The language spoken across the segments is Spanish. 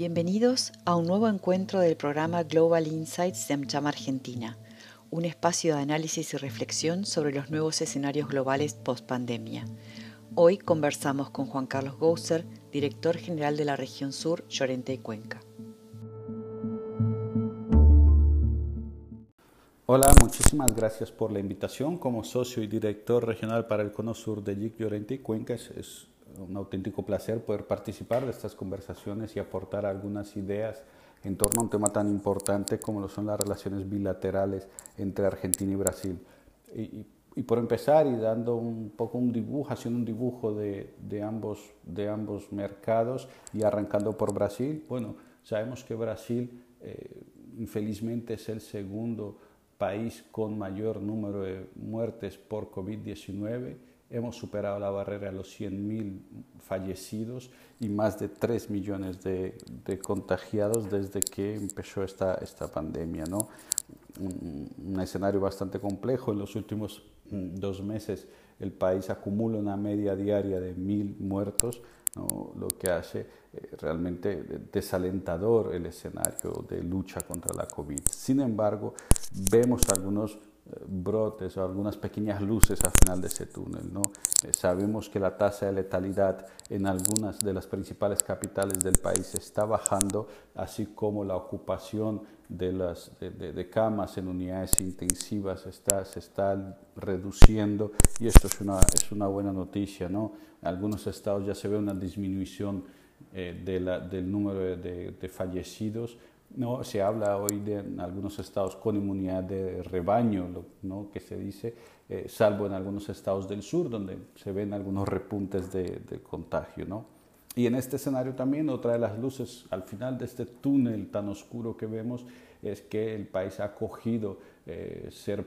Bienvenidos a un nuevo encuentro del programa Global Insights de AmCham Argentina, un espacio de análisis y reflexión sobre los nuevos escenarios globales post-pandemia. Hoy conversamos con Juan Carlos Gouser, director general de la región sur, Llorente y Cuenca. Hola, muchísimas gracias por la invitación. Como socio y director regional para el Cono Sur de LIC Llorente y Cuenca, es, un auténtico placer poder participar de estas conversaciones y aportar algunas ideas en torno a un tema tan importante como lo son las relaciones bilaterales entre Argentina y Brasil. Y, y, por empezar y dando un poco un dibujo, haciendo un dibujo de, de, ambos, de ambos mercados y arrancando por Brasil, bueno, sabemos que Brasil eh, infelizmente es el segundo país con mayor número de muertes por COVID-19. Hemos superado la barrera de los 100.000 fallecidos y más de 3 millones de, contagiados desde que empezó esta, esta pandemia. ¿no? Un, escenario bastante complejo. En los últimos mm, dos meses el país acumula una media diaria de 1.000 muertos, lo que hace eh, realmente desalentador el escenario de lucha contra la COVID. Sin embargo, vemos algunos brotes o algunas pequeñas luces al final de ese túnel. ¿no? Eh, sabemos que la tasa de letalidad en algunas de las principales capitales del país está bajando, así como la ocupación de, las, de, camas en unidades intensivas está, se está reduciendo y esto es una, es una buena noticia. ¿no? En algunos estados ya se ve una disminución eh, de la, del número de, de fallecidos no, se habla hoy de en algunos estados con inmunidad de rebaño, ¿no? que se dice, eh, salvo en algunos estados del sur donde se ven algunos repuntes de, contagio. ¿no? Y en este escenario también otra de las luces al final de este túnel tan oscuro que vemos es que el país ha acogido eh, ser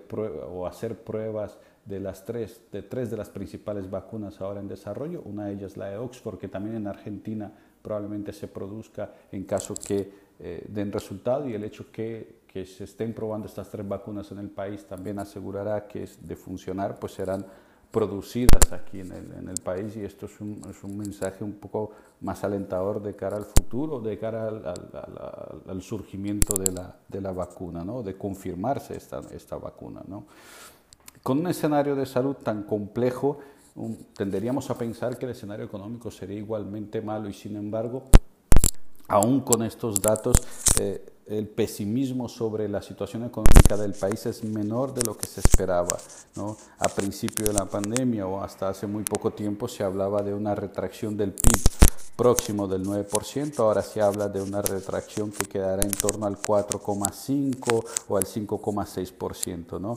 o hacer pruebas de las tres de tres de las principales vacunas ahora en desarrollo. Una de ellas la de Oxford, que también en Argentina probablemente se produzca en caso que eh, den resultado y el hecho que, que, se estén probando estas tres vacunas en el país también asegurará que de funcionar pues serán producidas aquí en el, en el país y esto es un, es un, mensaje un poco más alentador de cara al futuro, de cara al, al, al surgimiento de la, de la, vacuna, ¿no? de confirmarse esta, esta vacuna. ¿no? Con un escenario de salud tan complejo, tenderíamos a pensar que el escenario económico sería igualmente malo y sin embargo aún con estos datos, eh, el pesimismo sobre la situación económica del país es menor de lo que se esperaba. ¿no? A principio de la pandemia o hasta hace muy poco tiempo se hablaba de una retracción del PIB próximo del 9%, ahora se habla de una retracción que quedará en torno al 4,5 o al 5,6%. ¿no?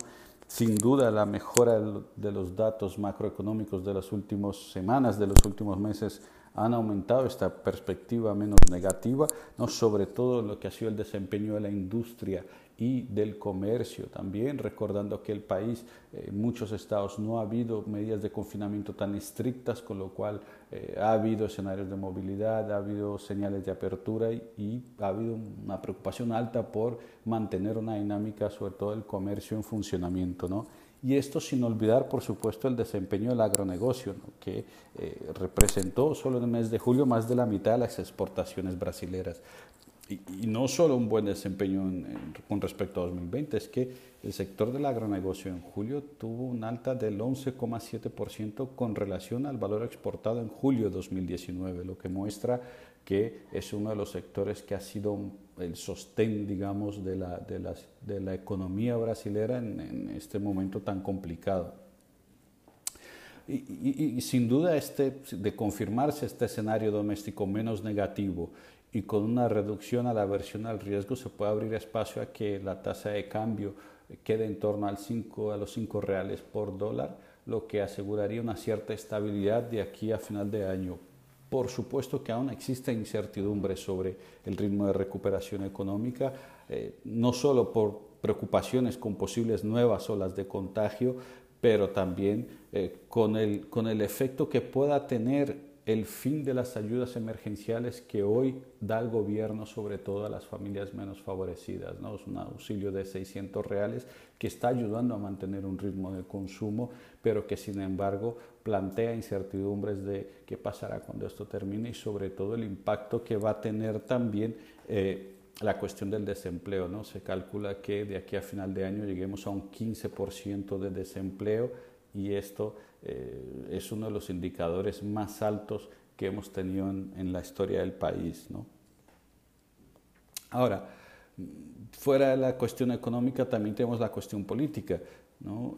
Sin duda la mejora de los datos macroeconómicos de las últimas semanas, de los últimos meses, han aumentado esta perspectiva menos negativa, ¿no? sobre todo lo que ha sido el desempeño de la industria y del comercio también, recordando que el país, en eh, muchos estados no ha habido medidas de confinamiento tan estrictas, con lo cual eh, ha habido escenarios de movilidad, ha habido señales de apertura y, y, ha habido una preocupación alta por mantener una dinámica, sobre todo el comercio en funcionamiento. ¿no? Y esto sin olvidar, por supuesto, el desempeño del agronegocio, que eh, representó solo en el mes de julio más de la mitad de las exportaciones brasileras. Y, no solo un buen desempeño con respecto a 2020, es que el sector del agronegocio en julio tuvo un alta del 11,7% con relación al valor exportado en julio de 2019, lo que muestra que es uno de los sectores que ha sido el sostén, digamos, de la, de de la economía brasilera en, este momento tan complicado. Y, y, sin duda, este, de confirmarse este escenario doméstico menos negativo y con una reducción a la aversión al riesgo, se puede abrir espacio a que la tasa de cambio quede en torno al 5, a los 5 reales por dólar, lo que aseguraría una cierta estabilidad de aquí a final de año por supuesto que aún existe incertidumbre sobre el ritmo de recuperación económica, eh, no solo por preocupaciones con posibles nuevas olas de contagio, pero también eh, con, el, con el efecto que pueda tener el fin de las ayudas emergenciales que hoy da el gobierno sobre todo a las familias menos favorecidas. ¿no? Es un auxilio de 600 reales que está ayudando a mantener un ritmo de consumo, pero que sin embargo plantea incertidumbres de qué pasará cuando esto termine y sobre todo el impacto que va a tener también eh, la cuestión del desempleo. ¿no? Se calcula que de aquí a final de año lleguemos a un 15% de desempleo y esto eh, es uno de los indicadores más altos que hemos tenido en, la historia del país. ¿no? Ahora, fuera de la cuestión económica también tenemos la cuestión política. ¿no?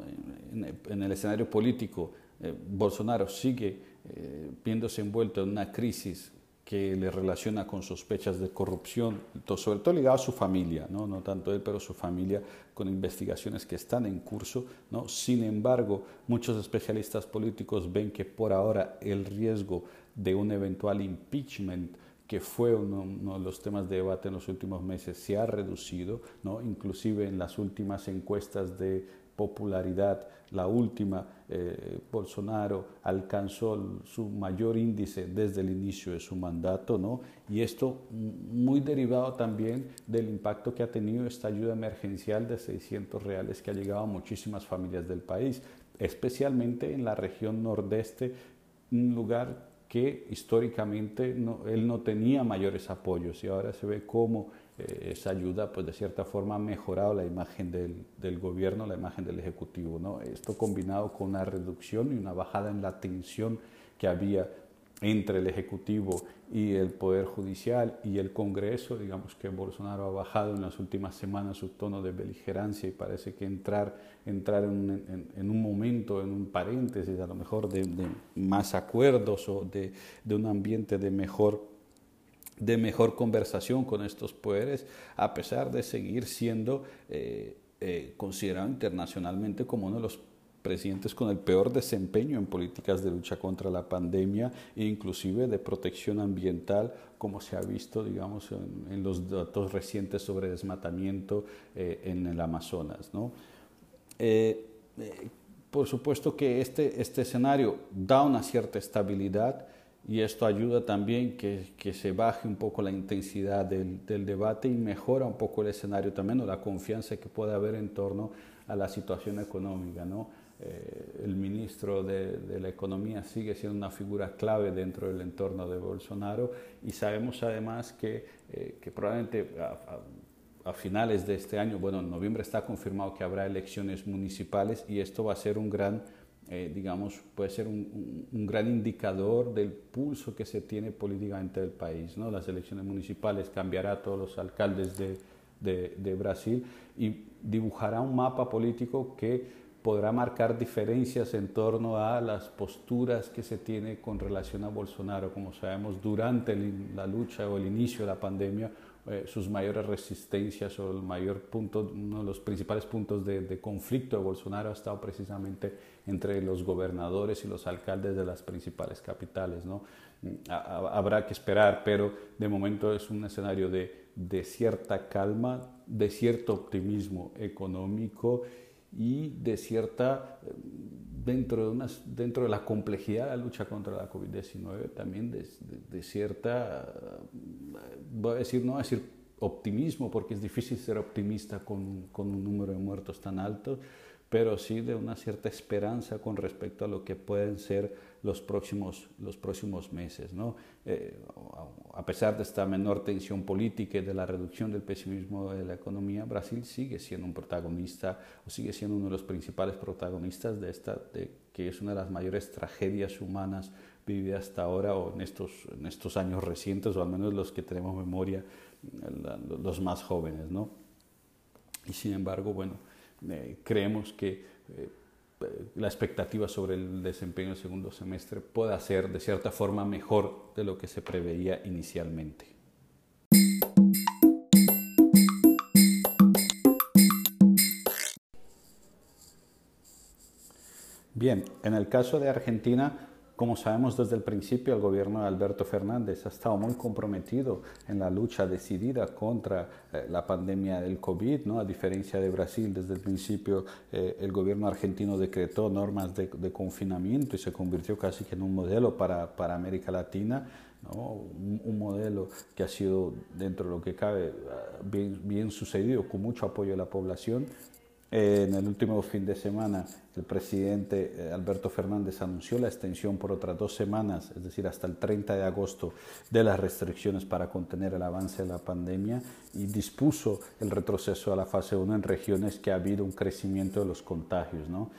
En, el escenario político, eh, Bolsonaro sigue eh, viéndose envuelto en una crisis que le relaciona con sospechas de corrupción, sobre todo ligado a su familia, ¿no? no tanto él, pero su familia, con investigaciones que están en curso. ¿no? Sin embargo, muchos especialistas políticos ven que por ahora el riesgo de un eventual impeachment que fue uno, uno, de los temas de debate en los últimos meses, se ha reducido, ¿no? inclusive en las últimas encuestas de popularidad, la última, eh, Bolsonaro alcanzó su mayor índice desde el inicio de su mandato, ¿no? Y esto muy derivado también del impacto que ha tenido esta ayuda emergencial de 600 reales que ha llegado a muchísimas familias del país, especialmente en la región nordeste, un lugar que históricamente él no tenía mayores apoyos y ahora se ve cómo eh, esa ayuda, pues de cierta forma ha mejorado la imagen del, del, gobierno, la imagen del Ejecutivo. ¿no? Esto combinado con una reducción y una bajada en la tensión que había entre el Ejecutivo y el Poder Judicial y el Congreso, digamos que Bolsonaro ha bajado en las últimas semanas su tono de beligerancia y parece que entrar, entrar en, en, un momento, en un paréntesis a lo mejor de, de más acuerdos o de, de un ambiente de mejor de mejor conversación con estos poderes, a pesar de seguir siendo eh, eh, considerado internacionalmente como uno de los presidentes con el peor desempeño en políticas de lucha contra la pandemia e inclusive de protección ambiental, como se ha visto, digamos, en, los datos recientes sobre desmatamiento eh, en el Amazonas. ¿no? por supuesto que este, este escenario da una cierta estabilidad, y esto ayuda también que, que se baje un poco la intensidad del, del, debate y mejora un poco el escenario también o la confianza que puede haber en torno a la situación económica. ¿no? Eh, el ministro de, de, la Economía sigue siendo una figura clave dentro del entorno de Bolsonaro y sabemos además que, eh, que probablemente a, a, finales de este año, bueno, en noviembre está confirmado que habrá elecciones municipales y esto va a ser un gran eh, digamos, puede ser un, un, gran indicador del pulso que se tiene políticamente del país. ¿no? Las elecciones municipales cambiará a todos los alcaldes de, de, de, Brasil y dibujará un mapa político que podrá marcar diferencias en torno a las posturas que se tiene con relación a Bolsonaro. Como sabemos, durante la lucha o el inicio de la pandemia, eh, sus mayores resistencias o el mayor punto, uno de los principales puntos de, conflicto de Bolsonaro ha estado precisamente entre los gobernadores y los alcaldes de las principales capitales. ¿no? habrá que esperar, pero de momento es un escenario de, de cierta calma, de cierto optimismo económico y de cierta, dentro de, unas, dentro de la complejidad de la lucha contra la COVID-19, también de, de, cierta, voy a decir, no voy a decir optimismo, porque es difícil ser optimista con, con un número de muertos tan alto, pero sí de una cierta esperanza con respecto a lo que pueden ser los próximos, los próximos meses. ¿no? Eh, a pesar de esta menor tensión política y de la reducción del pesimismo de la economía, Brasil sigue siendo un protagonista o sigue siendo uno de los principales protagonistas de esta, de, que es una de las mayores tragedias humanas vividas hasta ahora o en estos, en estos años recientes, o al menos los que tenemos memoria, los más jóvenes. ¿no? Y sin embargo, bueno, eh, creemos que eh, la expectativa sobre el desempeño del segundo semestre pueda ser de cierta forma mejor de lo que se preveía inicialmente. Bien, en el caso de Argentina Como sabemos desde el principio, el gobierno de Alberto Fernández ha estado muy comprometido en la lucha decidida contra eh, la pandemia del COVID, ¿no? a diferencia de Brasil, desde el principio eh, el gobierno argentino decretó normas de, confinamiento y se convirtió casi que en un modelo para, para América Latina. ¿no? Un, modelo que ha sido, dentro de lo que cabe, bien, bien sucedido, con mucho apoyo de la población, en el último fin de semana, el presidente eh, Alberto Fernández anunció la extensión por otras dos semanas, es decir, hasta el 30 de agosto, de las restricciones para contener el avance de la pandemia y dispuso el retroceso a la fase 1 en regiones que ha habido un crecimiento de los contagios. ¿no?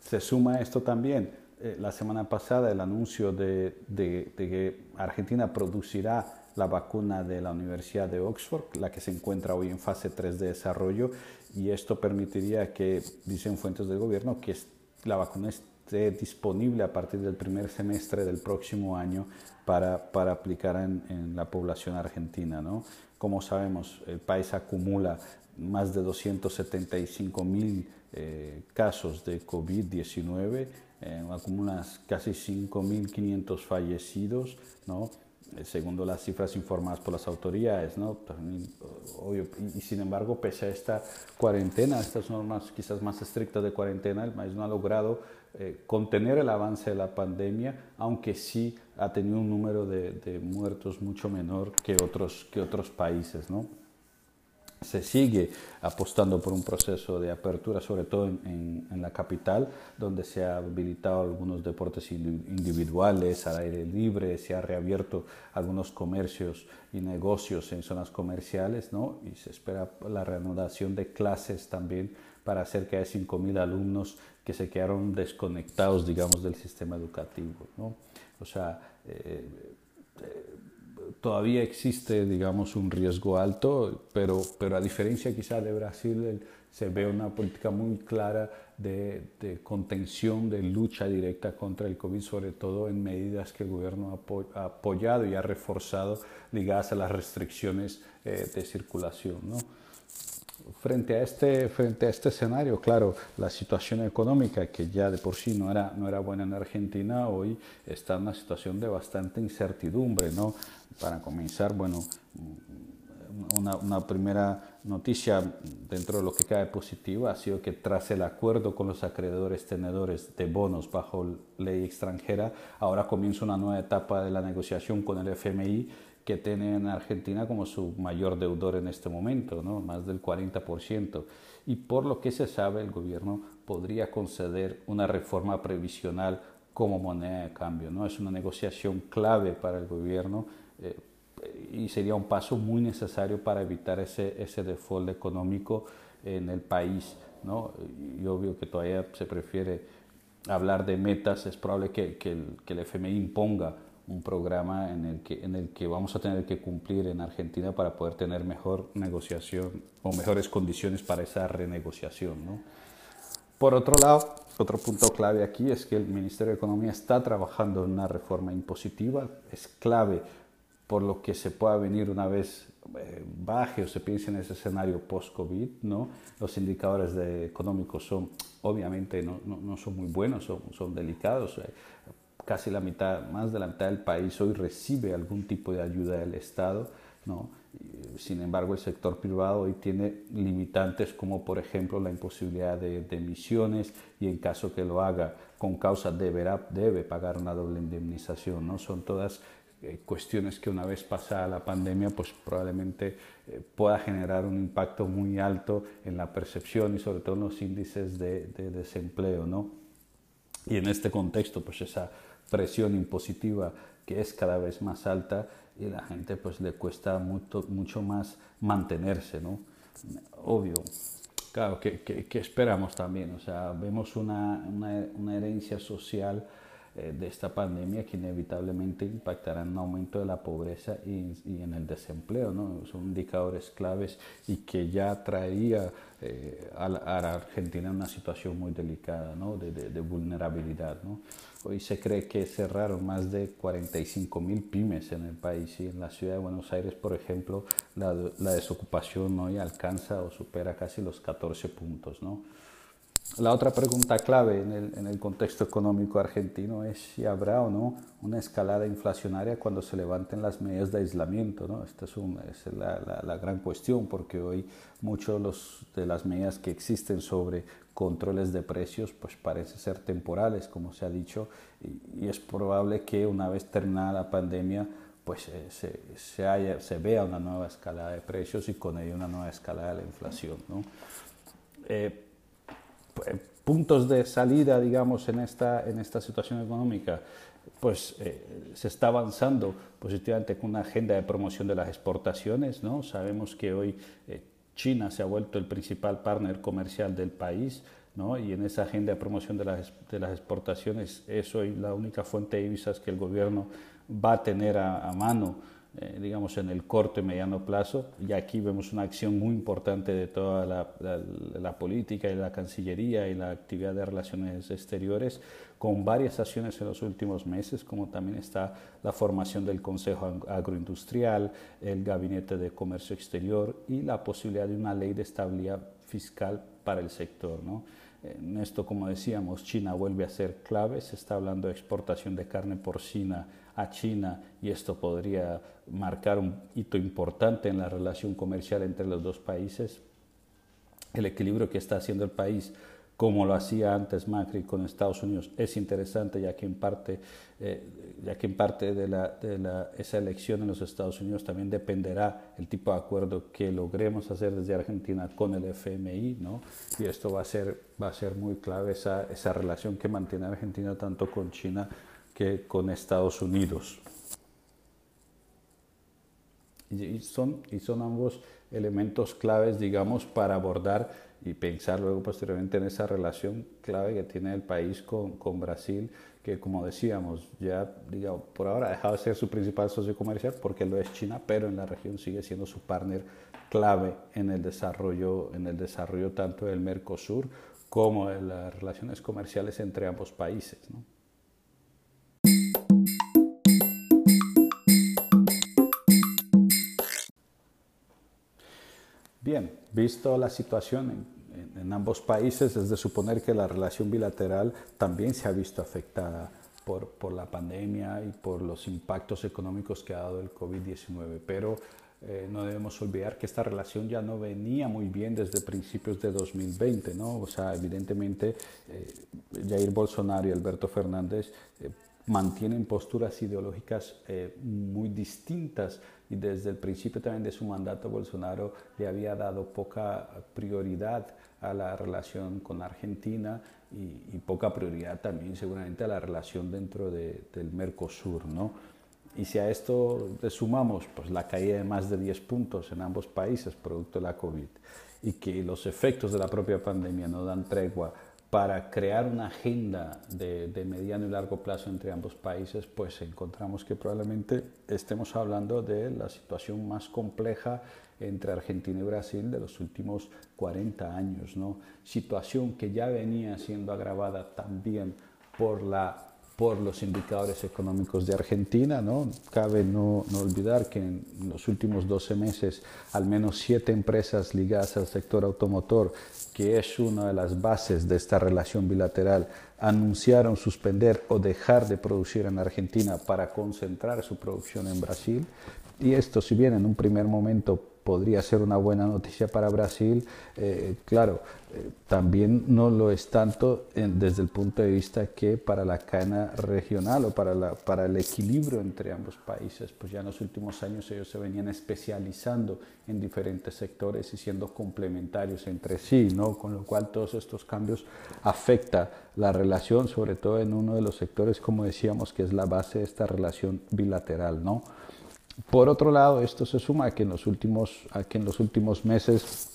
Se suma esto también eh, la semana pasada el anuncio de, de que Argentina producirá la vacuna de la Universidad de Oxford, la que se encuentra hoy en fase 3 de desarrollo, y esto permitiría que, dicen fuentes del gobierno, que la vacuna esté disponible a partir del primer semestre del próximo año para, para aplicar en, la población argentina. ¿no? Como sabemos, el país acumula más de 275 mil eh, casos de COVID-19, eh, acumula casi 5.500 fallecidos, ¿no? Eh, según las cifras informadas por las autoridades, ¿no? y, sin embargo, pese a esta cuarentena, estas normas quizás más estrictas de cuarentena, el país no ha logrado eh, contener el avance de la pandemia, aunque sí ha tenido un número de, de muertos mucho menor que otros, que otros países, ¿no? Se sigue apostando por un proceso de apertura, sobre todo en, la capital, donde se ha habilitado algunos deportes individuales al aire libre, se ha reabierto algunos comercios y negocios en zonas comerciales, ¿no? y se espera la reanudación de clases también para cerca de 5.000 alumnos que se quedaron desconectados, digamos, del sistema educativo. ¿no? O sea, eh, eh, todavía existe, digamos, un riesgo alto, pero, pero a diferencia quizá de Brasil, se ve una política muy clara de, contención, de lucha directa contra el COVID, sobre todo en medidas que el gobierno ha, apoyado y ha reforzado ligadas a las restricciones eh, de circulación. ¿no? Frente a este, frente a este escenario, claro, la situación económica, que ya de por sí no era, no era buena en Argentina, hoy está en una situación de bastante incertidumbre, ¿no? Para comenzar, bueno, una, una, primera noticia dentro de lo que cae positiva ha sido que tras el acuerdo con los acreedores tenedores de bonos bajo ley extranjera, ahora comienza una nueva etapa de la negociación con el FMI que tiene en Argentina como su mayor deudor en este momento, ¿no? más del 40%. Y por lo que se sabe, el gobierno podría conceder una reforma previsional como moneda de cambio. ¿no? Es una negociación clave para el gobierno eh, y sería un paso muy necesario para evitar ese, ese default económico en el país. ¿no? Y obvio que todavía se prefiere hablar de metas, es probable que, que, el, que el FMI imponga un programa en el, que, en el que vamos a tener que cumplir en Argentina para poder tener mejor negociación o mejores condiciones para esa renegociación. ¿no? Por otro lado, otro punto clave aquí es que el Ministerio de Economía está trabajando en una reforma impositiva. Es clave por lo que se pueda venir una vez eh, baje o se piense en ese escenario post-COVID. ¿no? Los indicadores de económicos son, obviamente, no, no, no son muy buenos, son, son delicados. Casi la mitad, más de la mitad del país hoy recibe algún tipo de ayuda del Estado, ¿no? Sin embargo, el sector privado hoy tiene limitantes como por ejemplo la imposibilidad de, emisiones y en caso que lo haga con causa deberá, debe pagar una doble indemnización. ¿no? Son todas eh, cuestiones que una vez pasada la pandemia pues probablemente eh, pueda generar un impacto muy alto en la percepción y sobre todo en los índices de, de desempleo. ¿no? Y en este contexto pues esa presión impositiva que es cada vez más alta y la gente pues le cuesta mucho, mucho más mantenerse, ¿no? Obvio, claro, ¿qué, qué, esperamos también? O sea, vemos una, una, herencia social de esta pandemia que inevitablemente impactará en aumento de la pobreza y, y en el desempleo, ¿no? Son indicadores claves y que ya traería eh, a, la, a, Argentina en una situación muy delicada, ¿no? De, de, de, vulnerabilidad, ¿no? Hoy se cree que cerraron más de 45 mil pymes en el país y en la ciudad de Buenos Aires, por ejemplo, la, la desocupación hoy alcanza o supera casi los 14 puntos, ¿no? La otra pregunta clave en el, en el, contexto económico argentino es si habrá o no una escalada inflacionaria cuando se levanten las medidas de aislamiento. ¿no? Esta es, un, es la, la, la, gran cuestión porque hoy muchas de las medidas que existen sobre controles de precios pues parece ser temporales, como se ha dicho, y, y es probable que una vez terminada la pandemia pues eh, se, se, haya, se, vea una nueva escalada de precios y con ello una nueva escalada de la inflación. ¿no? Eh, puntos de salida, digamos, en esta, en esta situación económica, pues eh, se está avanzando positivamente con una agenda de promoción de las exportaciones, ¿no? Sabemos que hoy eh, China se ha vuelto el principal partner comercial del país, ¿no? Y en esa agenda de promoción de las, de las exportaciones es hoy la única fuente de divisas que el gobierno va a tener a, a mano eh, digamos, en el corto y mediano plazo. Y aquí vemos una acción muy importante de toda la, la, política y la Cancillería y la actividad de relaciones exteriores, con varias acciones en los últimos meses, como también está la formación del Consejo Agroindustrial, el Gabinete de Comercio Exterior y la posibilidad de una ley de estabilidad fiscal para el sector. ¿no? En esto, como decíamos, China vuelve a ser clave, se está hablando de exportación de carne porcina a China y esto podría marcar un hito importante en la relación comercial entre los dos países. El equilibrio que está haciendo el país, como lo hacía antes Macri con Estados Unidos, es interesante ya que en parte, eh, ya que en parte de, la, de la, esa elección en los Estados Unidos también dependerá el tipo de acuerdo que logremos hacer desde Argentina con el FMI, ¿no? Y esto va a ser, va a ser muy clave esa, esa relación que mantiene Argentina tanto con China que con Estados Unidos. Y son, y son ambos elementos claves, digamos, para abordar y pensar luego posteriormente en esa relación clave que tiene el país con, con Brasil, que como decíamos, ya digamos, por ahora ha dejado de ser su principal socio comercial porque lo es China, pero en la región sigue siendo su partner clave en el desarrollo, en el desarrollo tanto del Mercosur como de las relaciones comerciales entre ambos países. ¿no? Bien, visto la situación en, ambos países, es de suponer que la relación bilateral también se ha visto afectada por, la pandemia y por los impactos económicos que ha dado el COVID-19, pero eh, no debemos olvidar que esta relación ya no venía muy bien desde principios de 2020, ¿no? O sea, evidentemente eh, Jair Bolsonaro y Alberto Fernández eh, mantienen posturas ideológicas muy distintas y desde el principio también de su mandato Bolsonaro le había dado poca prioridad a la relación con Argentina y, poca prioridad también seguramente a la relación dentro de, del Mercosur, ¿no? Y si a esto le sumamos pues, la caída de más de 10 puntos en ambos países producto de la COVID y que los efectos de la propia pandemia no dan tregua para crear una agenda de, de, mediano y largo plazo entre ambos países, pues encontramos que probablemente estemos hablando de la situación más compleja entre Argentina y Brasil de los últimos 40 años, ¿no? Situación que ya venía siendo agravada también por la por los indicadores económicos de Argentina. ¿no? Cabe no, no, olvidar que en los últimos 12 meses al menos siete empresas ligadas al sector automotor, que es una de las bases de esta relación bilateral, anunciaron suspender o dejar de producir en Argentina para concentrar su producción en Brasil. Y esto, si bien en un primer momento podría ser una buena noticia para Brasil. Eh, claro, eh, también no lo es tanto desde el punto de vista que para la cadena regional o para, la, para el equilibrio entre ambos países, pues ya en los últimos años ellos se venían especializando en diferentes sectores y siendo complementarios entre sí, ¿no? Con lo cual todos estos cambios afecta la relación, sobre todo en uno de los sectores, como decíamos, que es la base de esta relación bilateral, ¿no? Por otro lado, esto se suma a que en los últimos, a que en los últimos meses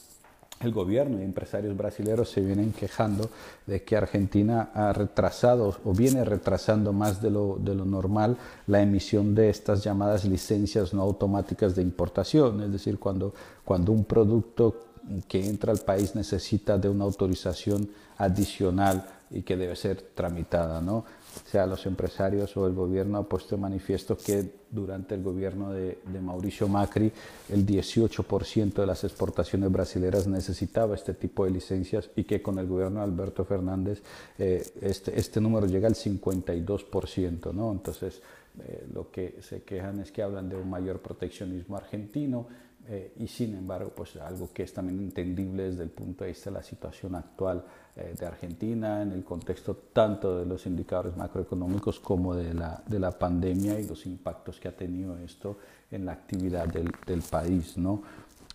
el gobierno y empresarios brasileños se vienen quejando de que Argentina ha retrasado o viene retrasando más de lo, de lo, normal la emisión de estas llamadas licencias no automáticas de importación, es decir, cuando, cuando un producto que entra al país necesita de una autorización adicional y que debe ser tramitada, ¿no? sea los empresarios o el gobierno ha puesto en manifiesto que durante el gobierno de, Mauricio Macri el 18% de las exportaciones brasileras necesitaba este tipo de licencias y que con el gobierno de Alberto Fernández eh, este, este número llega al 52%. ¿no? Entonces eh, lo que se quejan es que hablan de un mayor proteccionismo argentino eh, y sin embargo pues algo que es también entendible desde el punto de vista de la situación actual eh, de Argentina, en el contexto tanto de los indicadores macroeconómicos como de la, de la pandemia y los impactos que ha tenido esto en la actividad del, del país. ¿no?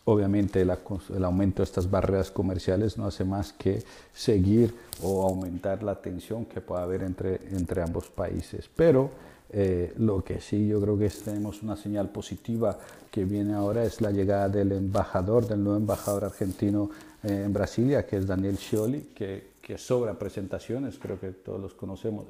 Obviamente el aumento de estas barreras comerciales no hace más que seguir o aumentar la tensión que pueda haber entre, entre ambos países. Pero eh, lo que sí yo creo que tenemos una señal positiva que viene ahora es la llegada del embajador, del nuevo embajador argentino eh, en Brasilia, que es Daniel Scioli, que que sobra presentaciones, creo que todos los conocemos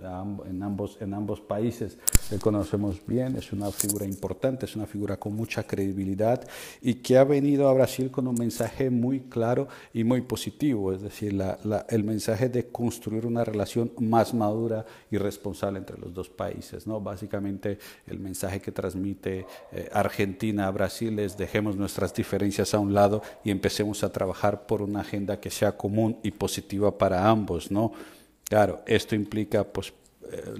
en ambos, en ambos países, le conocemos bien, es una figura importante, es una figura con mucha credibilidad y que ha venido a Brasil con un mensaje muy claro y muy positivo, es decir, la, el mensaje de construir una relación más madura y responsable entre los dos países. ¿no? Básicamente el mensaje que transmite eh, Argentina a Brasil es dejemos nuestras diferencias a un lado y empecemos a trabajar por una agenda que sea común y positiva para ambos, ¿no? Claro, esto implica pues eh,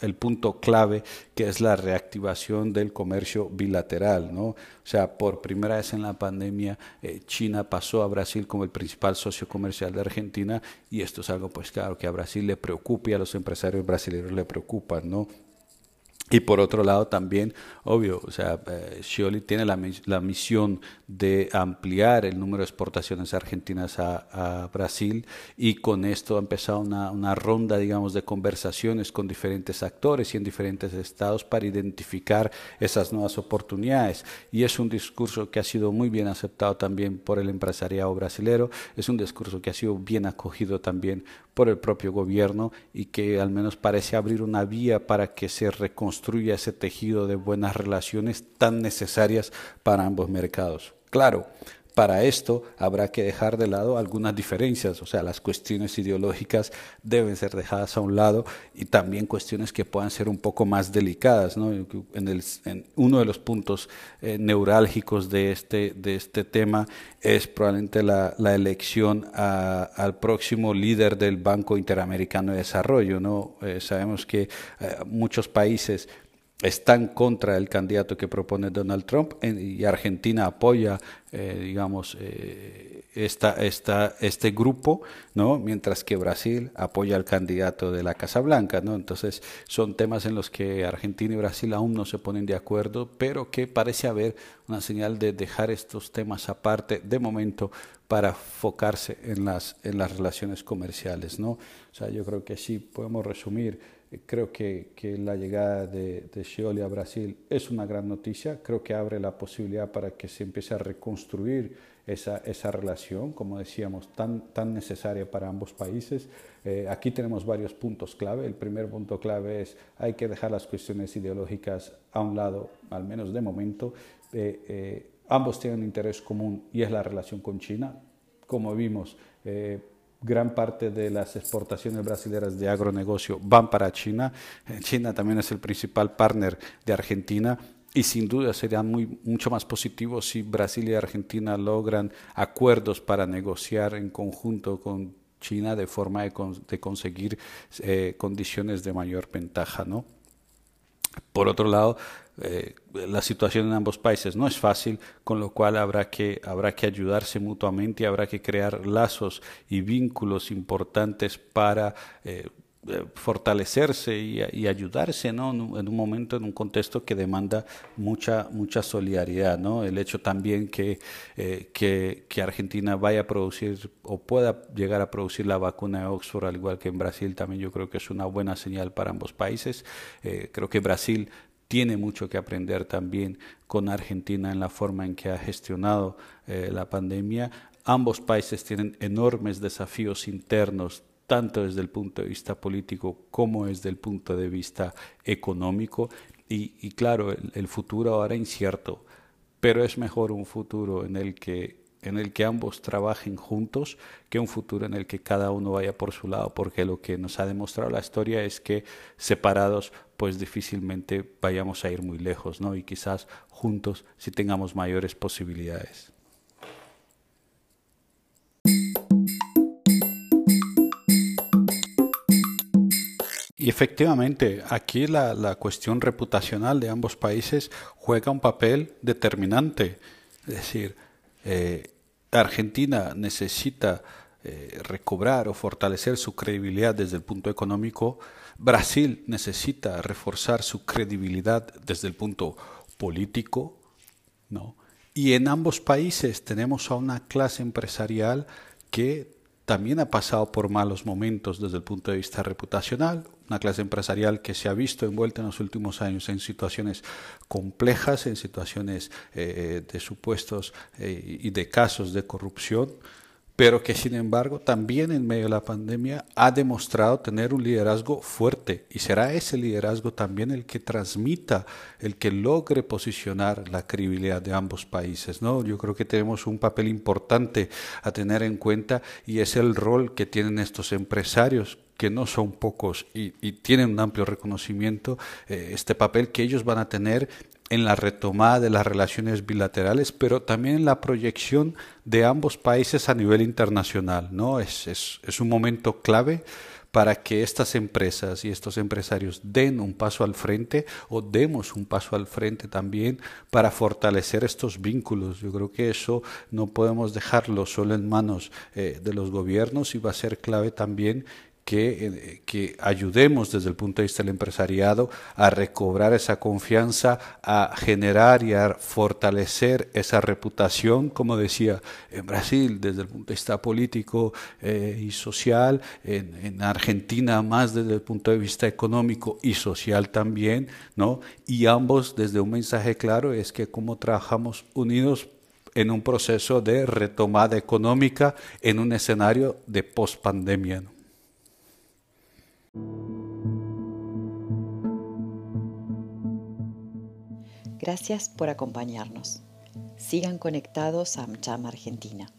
el punto clave que es la reactivación del comercio bilateral, ¿no? O sea, por primera vez en la pandemia eh, China pasó a Brasil como el principal socio comercial de Argentina y esto es algo pues claro que a Brasil le preocupa y a los empresarios brasileños le preocupa, ¿no? Y por otro lado también, obvio, o sea, eh, Scioli tiene la, la, misión de ampliar el número de exportaciones argentinas a, a Brasil y con esto ha empezado una, una, ronda, digamos, de conversaciones con diferentes actores y en diferentes estados para identificar esas nuevas oportunidades. Y es un discurso que ha sido muy bien aceptado también por el empresariado brasilero, es un discurso que ha sido bien acogido también por el propio gobierno y que al menos parece abrir una vía para que se reconstruya ese tejido de buenas relaciones tan necesarias para ambos mercados. Claro, para esto habrá que dejar de lado algunas diferencias, o sea, las cuestiones ideológicas deben ser dejadas a un lado y también cuestiones que puedan ser un poco más delicadas. uno de los puntos eh, neurálgicos de este, de este tema es probablemente la, elección al próximo líder del Banco Interamericano de Desarrollo. Eh, sabemos que eh, muchos países están contra el candidato que propone Donald Trump y Argentina apoya, eh, digamos, eh, esta, esta, este grupo, ¿no? mientras que Brasil apoya al candidato de la Casa Blanca. ¿no? Entonces, son temas en los que Argentina y Brasil aún no se ponen de acuerdo, pero que parece haber una señal de dejar estos temas aparte de momento para enfocarse en las, en las relaciones comerciales. ¿no? O sea, yo creo que sí podemos resumir Creo que, que la llegada de, de Scioli a Brasil es una gran noticia. Creo que abre la posibilidad para que se empiece a reconstruir esa, esa relación, como decíamos, tan, tan necesaria para ambos países. Eh, aquí tenemos varios puntos clave. El primer punto clave es hay que dejar las cuestiones ideológicas a un lado, al menos de momento. Eh, eh, ambos tienen un interés común y es la relación con China. Como vimos, gran parte de las exportaciones brasileñas de agronegocio van para China. Eh, China también es el principal partner de Argentina y sin duda sería muy, mucho más positivo si Brasil y Argentina logran acuerdos para negociar en conjunto con China de forma de, conseguir eh, condiciones de mayor ventaja. ¿no? Por otro lado, eh, la situación en ambos países no es fácil, con lo cual habrá que, habrá que ayudarse mutuamente y habrá que crear lazos y vínculos importantes para eh, eh, fortalecerse y, ayudarse ¿no? en un momento, en un contexto que demanda mucha, mucha solidaridad. ¿no? El hecho también que, que, que, Argentina vaya a producir o pueda llegar a producir la vacuna de Oxford, al igual que en Brasil, también yo creo que es una buena señal para ambos países. creo que Brasil tiene mucho que aprender también con Argentina en la forma en que ha gestionado eh, la pandemia. Ambos países tienen enormes desafíos internos, tanto desde el punto de vista político como desde el punto de vista económico. Y, claro, el, futuro ahora incierto, pero es mejor un futuro en el que en el que ambos trabajen juntos que un futuro en el que cada uno vaya por su lado, porque lo que nos ha demostrado la historia es que separados pues difícilmente vayamos a ir muy lejos, ¿no? Y quizás juntos sí tengamos mayores posibilidades. Y efectivamente, aquí la, cuestión reputacional de ambos países juega un papel determinante. Es decir, eh, Argentina necesita eh, recobrar o fortalecer su credibilidad desde el punto económico. Brasil necesita reforzar su credibilidad desde el punto político. ¿no? Y en ambos países tenemos a una clase empresarial que también ha pasado por malos momentos desde el punto de vista reputacional, una clase empresarial que se ha visto envuelta en los últimos años en situaciones complejas, en situaciones eh, de supuestos eh, y de casos de corrupción, pero que sin embargo también en medio de la pandemia ha demostrado tener un liderazgo fuerte y será ese liderazgo también el que transmita, el que logre posicionar la credibilidad de ambos países. ¿no? Yo creo que tenemos un papel importante a tener en cuenta y es el rol que tienen estos empresarios que no son pocos y, tienen un amplio reconocimiento, eh, este papel que ellos van a tener en la retomada de las relaciones bilaterales, pero también en la proyección de ambos países a nivel internacional. ¿no? Es, es, es un momento clave para que estas empresas y estos empresarios den un paso al frente o demos un paso al frente también para fortalecer estos vínculos. Yo creo que eso no podemos dejarlo solo en manos eh, de los gobiernos y va a ser clave también que, que, ayudemos desde el punto de vista del empresariado a recobrar esa confianza, a generar y a fortalecer esa reputación, como decía, en Brasil desde el punto de vista político eh, y social, en, en, Argentina más desde el punto de vista económico y social también, ¿no? Y ambos desde un mensaje claro es que como trabajamos unidos en un proceso de retomada económica en un escenario de pospandemia. ¿no? Gracias por acompañarnos. Sigan conectados a AmCham Argentina.